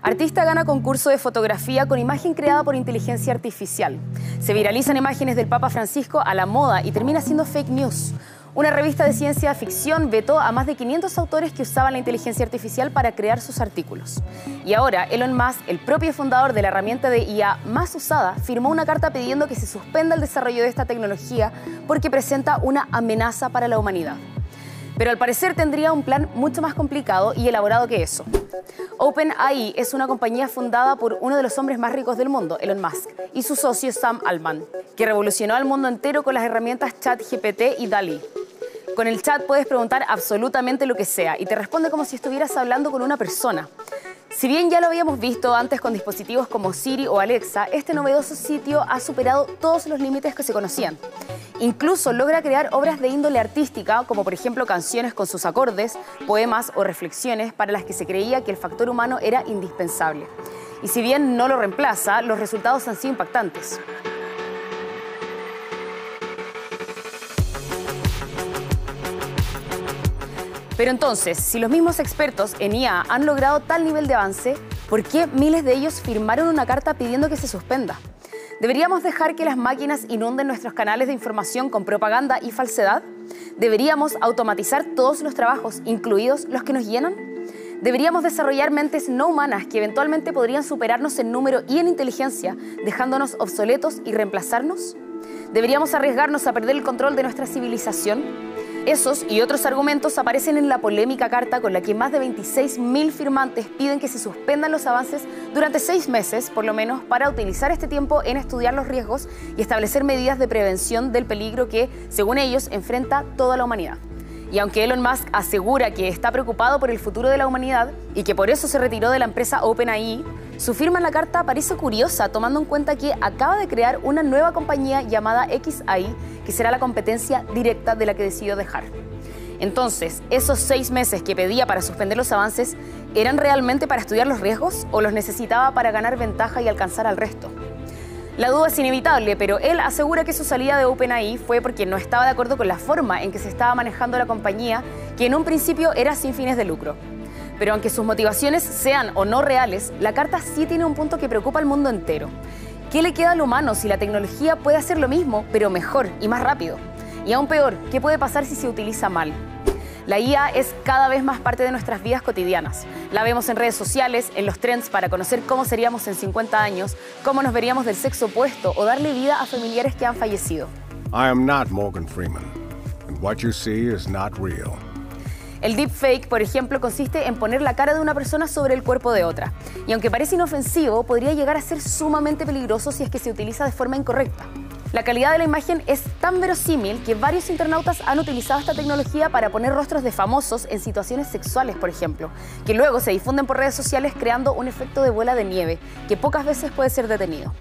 Artista gana concurso de fotografía con imagen creada por inteligencia artificial. Se viralizan imágenes del Papa Francisco a la moda y termina siendo fake news. Una revista de ciencia ficción vetó a más de 500 autores que usaban la inteligencia artificial para crear sus artículos. Y ahora Elon Musk, el propio fundador de la herramienta de IA más usada, firmó una carta pidiendo que se suspenda el desarrollo de esta tecnología porque presenta una amenaza para la humanidad. Pero al parecer tendría un plan mucho más complicado y elaborado que eso. OpenAI es una compañía fundada por uno de los hombres más ricos del mundo, Elon Musk, y su socio Sam Altman, que revolucionó al mundo entero con las herramientas ChatGPT y DALI. Con el chat puedes preguntar absolutamente lo que sea y te responde como si estuvieras hablando con una persona. Si bien ya lo habíamos visto antes con dispositivos como Siri o Alexa, este novedoso sitio ha superado todos los límites que se conocían. Incluso logra crear obras de índole artística, como por ejemplo canciones con sus acordes, poemas o reflexiones para las que se creía que el factor humano era indispensable. Y si bien no lo reemplaza, los resultados han sido impactantes. Pero entonces, si los mismos expertos en IA han logrado tal nivel de avance, ¿por qué miles de ellos firmaron una carta pidiendo que se suspenda? ¿Deberíamos dejar que las máquinas inunden nuestros canales de información con propaganda y falsedad? ¿Deberíamos automatizar todos los trabajos, incluidos los que nos llenan? ¿Deberíamos desarrollar mentes no humanas que eventualmente podrían superarnos en número y en inteligencia, dejándonos obsoletos y reemplazarnos? ¿Deberíamos arriesgarnos a perder el control de nuestra civilización? Esos y otros argumentos aparecen en la polémica carta con la que más de 26.000 firmantes piden que se suspendan los avances durante seis meses, por lo menos, para utilizar este tiempo en estudiar los riesgos y establecer medidas de prevención del peligro que, según ellos, enfrenta toda la humanidad. Y aunque Elon Musk asegura que está preocupado por el futuro de la humanidad y que por eso se retiró de la empresa OpenAI, su firma en la carta parece curiosa, tomando en cuenta que acaba de crear una nueva compañía llamada XAI, que será la competencia directa de la que decidió dejar. Entonces, ¿esos seis meses que pedía para suspender los avances eran realmente para estudiar los riesgos o los necesitaba para ganar ventaja y alcanzar al resto? La duda es inevitable, pero él asegura que su salida de OpenAI fue porque no estaba de acuerdo con la forma en que se estaba manejando la compañía, que en un principio era sin fines de lucro. Pero aunque sus motivaciones sean o no reales, la carta sí tiene un punto que preocupa al mundo entero. ¿Qué le queda al humano si la tecnología puede hacer lo mismo, pero mejor y más rápido? Y aún peor, ¿qué puede pasar si se utiliza mal? La IA es cada vez más parte de nuestras vidas cotidianas. La vemos en redes sociales, en los trends para conocer cómo seríamos en 50 años, cómo nos veríamos del sexo opuesto o darle vida a familiares que han fallecido. I am not Morgan Freeman, and what you see is not real. El deepfake, por ejemplo, consiste en poner la cara de una persona sobre el cuerpo de otra. Y aunque parece inofensivo, podría llegar a ser sumamente peligroso si es que se utiliza de forma incorrecta. La calidad de la imagen es tan verosímil que varios internautas han utilizado esta tecnología para poner rostros de famosos en situaciones sexuales, por ejemplo, que luego se difunden por redes sociales creando un efecto de bola de nieve que pocas veces puede ser detenido.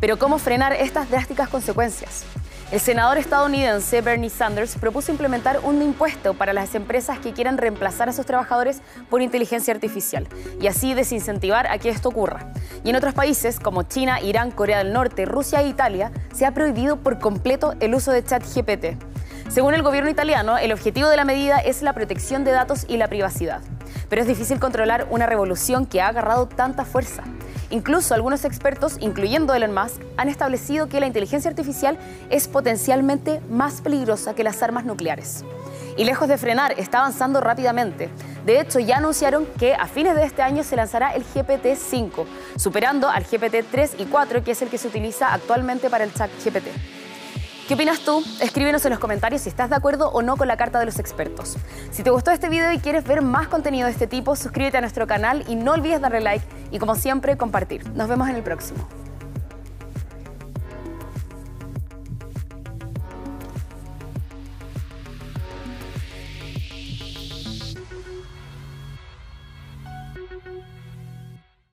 Pero ¿cómo frenar estas drásticas consecuencias? El senador estadounidense Bernie Sanders propuso implementar un impuesto para las empresas que quieran reemplazar a sus trabajadores por inteligencia artificial y así desincentivar a que esto ocurra. Y en otros países como China, Irán, Corea del Norte, Rusia e Italia se ha prohibido por completo el uso de ChatGPT. Según el gobierno italiano, el objetivo de la medida es la protección de datos y la privacidad. Pero es difícil controlar una revolución que ha agarrado tanta fuerza. Incluso algunos expertos, incluyendo Elon Musk, han establecido que la inteligencia artificial es potencialmente más peligrosa que las armas nucleares. Y lejos de frenar, está avanzando rápidamente. De hecho, ya anunciaron que a fines de este año se lanzará el GPT-5, superando al GPT-3 y 4, que es el que se utiliza actualmente para el chat GPT. ¿Qué opinas tú? Escríbenos en los comentarios si estás de acuerdo o no con la carta de los expertos. Si te gustó este video y quieres ver más contenido de este tipo, suscríbete a nuestro canal y no olvides darle like y como siempre compartir. Nos vemos en el próximo.